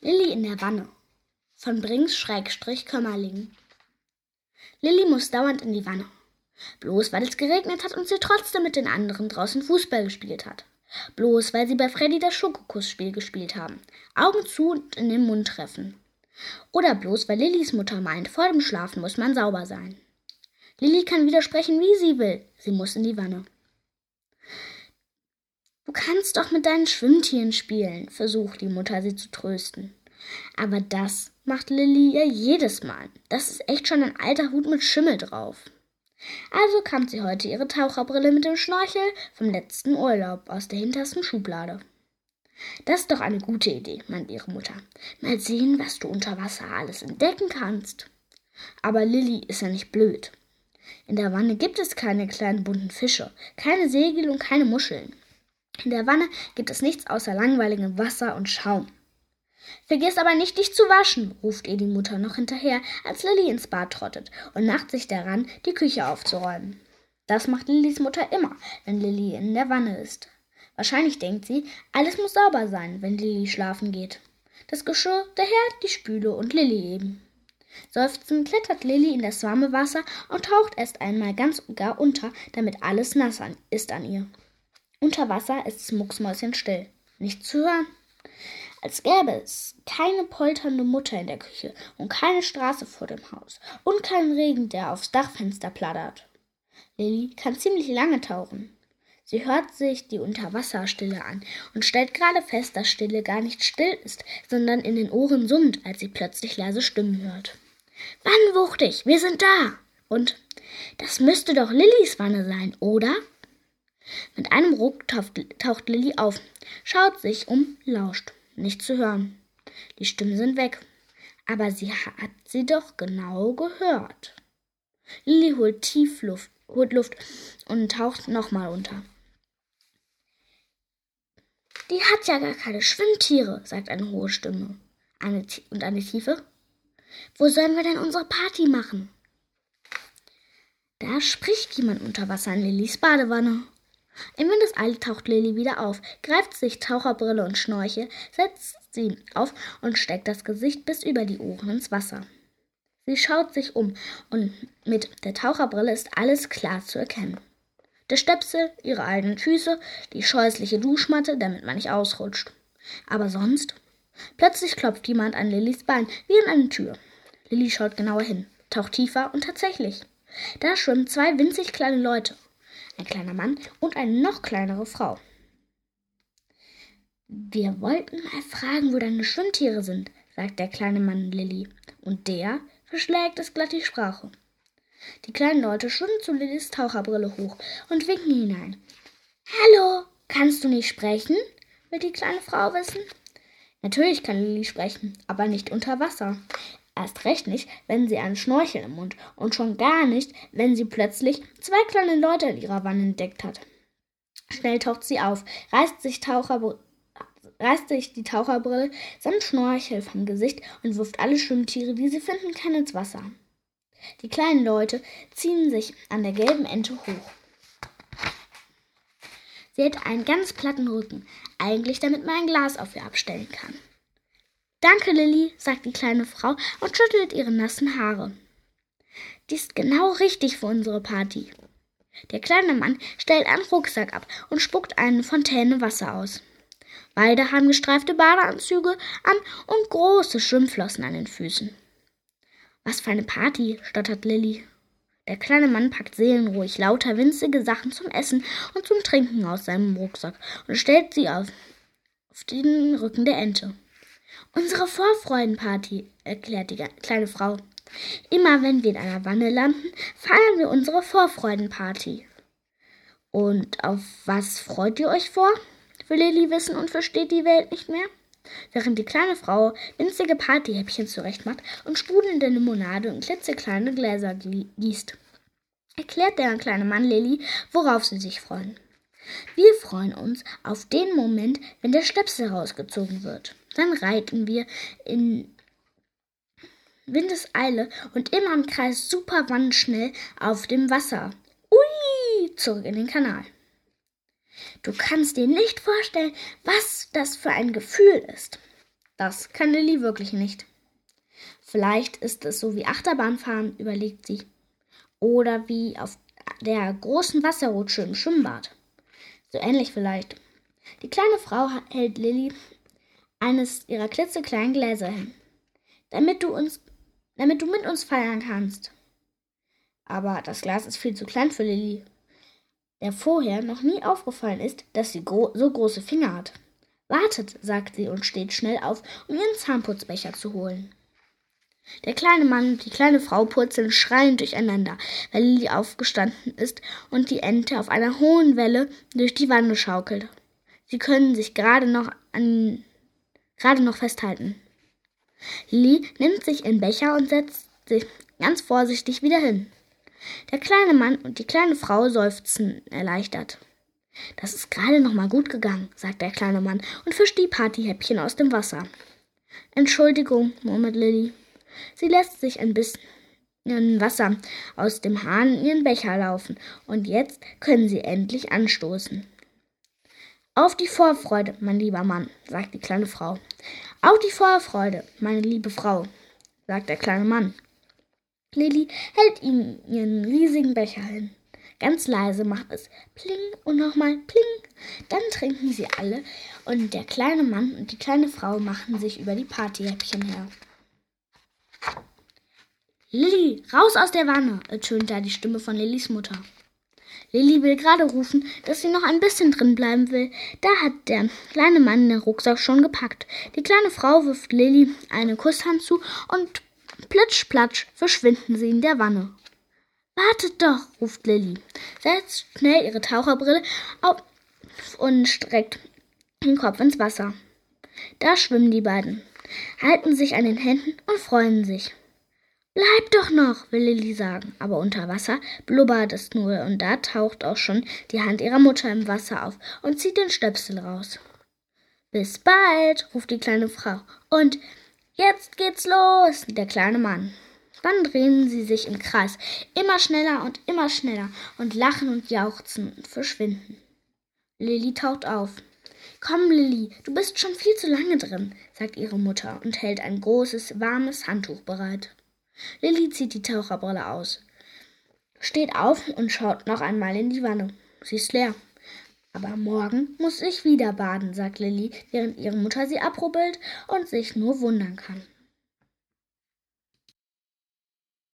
Lilli in der Wanne von Brings Schrägstrich Kömmerling. Lilli muss dauernd in die Wanne. Bloß weil es geregnet hat und sie trotzdem mit den anderen draußen Fußball gespielt hat. Bloß weil sie bei Freddy das Schokokussspiel gespielt haben. Augen zu und in den Mund treffen. Oder bloß weil Lillis Mutter meint, vor dem Schlafen muss man sauber sein. Lilli kann widersprechen, wie sie will. Sie muss in die Wanne. Du kannst doch mit deinen Schwimmtieren spielen, versucht die Mutter sie zu trösten. Aber das macht Lilly ja jedes Mal. Das ist echt schon ein alter Hut mit Schimmel drauf. Also kam sie heute ihre Taucherbrille mit dem Schnorchel vom letzten Urlaub aus der hintersten Schublade. Das ist doch eine gute Idee, meint ihre Mutter. Mal sehen, was du unter Wasser alles entdecken kannst. Aber Lilly ist ja nicht blöd. In der Wanne gibt es keine kleinen bunten Fische, keine Segel und keine Muscheln. In der Wanne gibt es nichts außer langweiligem Wasser und Schaum. Vergiss aber nicht, dich zu waschen, ruft ihr die Mutter noch hinterher, als Lilly ins Bad trottet und macht sich daran, die Küche aufzuräumen. Das macht Lillys Mutter immer, wenn Lilly in der Wanne ist. Wahrscheinlich denkt sie, alles muss sauber sein, wenn Lilly schlafen geht. Das Geschirr, der Herd, die Spüle und Lilly eben. Seufzend klettert Lilly in das warme Wasser und taucht erst einmal ganz und gar unter, damit alles nass an, ist an ihr. Unter Wasser ist es mucksmäuschenstill. Nicht zu hören. Als gäbe es keine polternde Mutter in der Küche und keine Straße vor dem Haus und keinen Regen, der aufs Dachfenster plattert. Lilly kann ziemlich lange tauchen. Sie hört sich die Unterwasserstille an und stellt gerade fest, dass Stille gar nicht still ist, sondern in den Ohren summt, als sie plötzlich leise Stimmen hört. Wann wuchtig, wir sind da! Und das müsste doch Lillys Wanne sein, oder? Mit einem Ruck taucht, taucht Lilly auf, schaut sich um, lauscht. Nichts zu hören. Die Stimmen sind weg. Aber sie hat sie doch genau gehört. Lilly holt tief Luft, holt Luft und taucht nochmal unter. Die hat ja gar keine Schwimmtiere, sagt eine hohe Stimme. Eine, und eine tiefe. Wo sollen wir denn unsere Party machen? Da spricht jemand unter Wasser in Lillys Badewanne. Im Windeseile taucht Lilly wieder auf, greift sich Taucherbrille und Schnorchel, setzt sie auf und steckt das Gesicht bis über die Ohren ins Wasser. Sie schaut sich um und mit der Taucherbrille ist alles klar zu erkennen. Der Stöpsel, ihre alten Füße, die scheußliche Duschmatte, damit man nicht ausrutscht. Aber sonst? Plötzlich klopft jemand an Lillys Bein, wie an eine Tür. Lilly schaut genauer hin, taucht tiefer und tatsächlich. Da schwimmen zwei winzig kleine Leute ein kleiner Mann und eine noch kleinere Frau. Wir wollten mal fragen, wo deine Schwimmtiere sind, sagt der kleine Mann Lilly, und der verschlägt es glatt die Sprache. Die kleinen Leute schwimmen zu Lillys Taucherbrille hoch und winken hinein. Hallo, kannst du nicht sprechen? will die kleine Frau wissen. Natürlich kann Lilly sprechen, aber nicht unter Wasser. Erst recht nicht, wenn sie einen Schnorchel im Mund und schon gar nicht, wenn sie plötzlich zwei kleine Leute in ihrer Wanne entdeckt hat. Schnell taucht sie auf, reißt sich, reißt sich die Taucherbrille samt Schnorchel vom Gesicht und wirft alle Schwimmtiere, die sie finden kann, ins Wasser. Die kleinen Leute ziehen sich an der gelben Ente hoch. Sie hat einen ganz platten Rücken, eigentlich damit man ein Glas auf ihr abstellen kann. Danke, Lilly, sagt die kleine Frau und schüttelt ihre nassen Haare. Die ist genau richtig für unsere Party. Der kleine Mann stellt einen Rucksack ab und spuckt eine Fontäne Wasser aus. Beide haben gestreifte Badeanzüge an und große Schwimmflossen an den Füßen. Was für eine Party, stottert Lilly. Der kleine Mann packt seelenruhig lauter winzige Sachen zum Essen und zum Trinken aus seinem Rucksack und stellt sie auf, auf den Rücken der Ente. Unsere Vorfreudenparty, erklärt die kleine Frau. Immer wenn wir in einer Wanne landen, feiern wir unsere Vorfreudenparty. Und auf was freut ihr euch vor? will Lilly wissen und versteht die Welt nicht mehr. Während die kleine Frau winzige Partyhäppchen zurechtmacht und sprudelnde Limonade in klitzekleine Gläser gießt, erklärt der kleine Mann Lilly, worauf sie sich freuen. Wir freuen uns auf den Moment, wenn der Stöpsel rausgezogen wird. Dann reiten wir in Windeseile und immer im Kreis super wandschnell auf dem Wasser. Ui! Zurück in den Kanal. Du kannst dir nicht vorstellen, was das für ein Gefühl ist. Das kann Lilly wirklich nicht. Vielleicht ist es so wie Achterbahnfahren, überlegt sie. Oder wie auf der großen Wasserrutsche im Schwimmbad. So ähnlich vielleicht. Die kleine Frau hält Lilly eines ihrer klitzekleinen Gläser hin. Damit du uns, damit du mit uns feiern kannst. Aber das Glas ist viel zu klein für Lilly, der vorher noch nie aufgefallen ist, dass sie gro so große Finger hat. Wartet, sagt sie und steht schnell auf, um ihren Zahnputzbecher zu holen. Der kleine Mann und die kleine Frau purzeln schreiend durcheinander, weil Lilly aufgestanden ist und die Ente auf einer hohen Welle durch die Wanne schaukelt. Sie können sich gerade noch an gerade noch festhalten. Lilly nimmt sich ihren Becher und setzt sich ganz vorsichtig wieder hin. Der kleine Mann und die kleine Frau seufzen erleichtert. Das ist gerade noch mal gut gegangen, sagt der kleine Mann und fischt die Partyhäppchen aus dem Wasser. Entschuldigung, murmelt Lilly. Sie lässt sich ein bisschen Wasser aus dem Hahn in ihren Becher laufen und jetzt können sie endlich anstoßen. Auf die Vorfreude, mein lieber Mann, sagt die kleine Frau. Auf die Vorfreude, meine liebe Frau, sagt der kleine Mann. Lilly hält ihm ihren riesigen Becher hin. Ganz leise macht es Pling und nochmal Pling. Dann trinken sie alle und der kleine Mann und die kleine Frau machen sich über die Partyhäppchen her. Lilly, raus aus der Wanne, ertönt da die Stimme von Lillys Mutter. Lilly will gerade rufen, dass sie noch ein bisschen drin bleiben will. Da hat der kleine Mann den Rucksack schon gepackt. Die kleine Frau wirft Lilly eine Kusshand zu und plitsch platsch verschwinden sie in der Wanne. Wartet doch, ruft Lilly, setzt schnell ihre Taucherbrille auf und streckt den Kopf ins Wasser. Da schwimmen die beiden, halten sich an den Händen und freuen sich. Bleib doch noch, will Lilly sagen, aber unter Wasser blubbert es nur und da taucht auch schon die Hand ihrer Mutter im Wasser auf und zieht den Stöpsel raus. Bis bald, ruft die kleine Frau. Und jetzt geht's los, der kleine Mann. Dann drehen sie sich im Kreis, immer schneller und immer schneller, und lachen und jauchzen und verschwinden. Lilly taucht auf. Komm, Lilly, du bist schon viel zu lange drin, sagt ihre Mutter und hält ein großes, warmes Handtuch bereit. Lilly zieht die Taucherbrille aus, steht auf und schaut noch einmal in die Wanne. Sie ist leer. Aber morgen muss ich wieder baden, sagt Lilly, während ihre Mutter sie abrubbelt und sich nur wundern kann.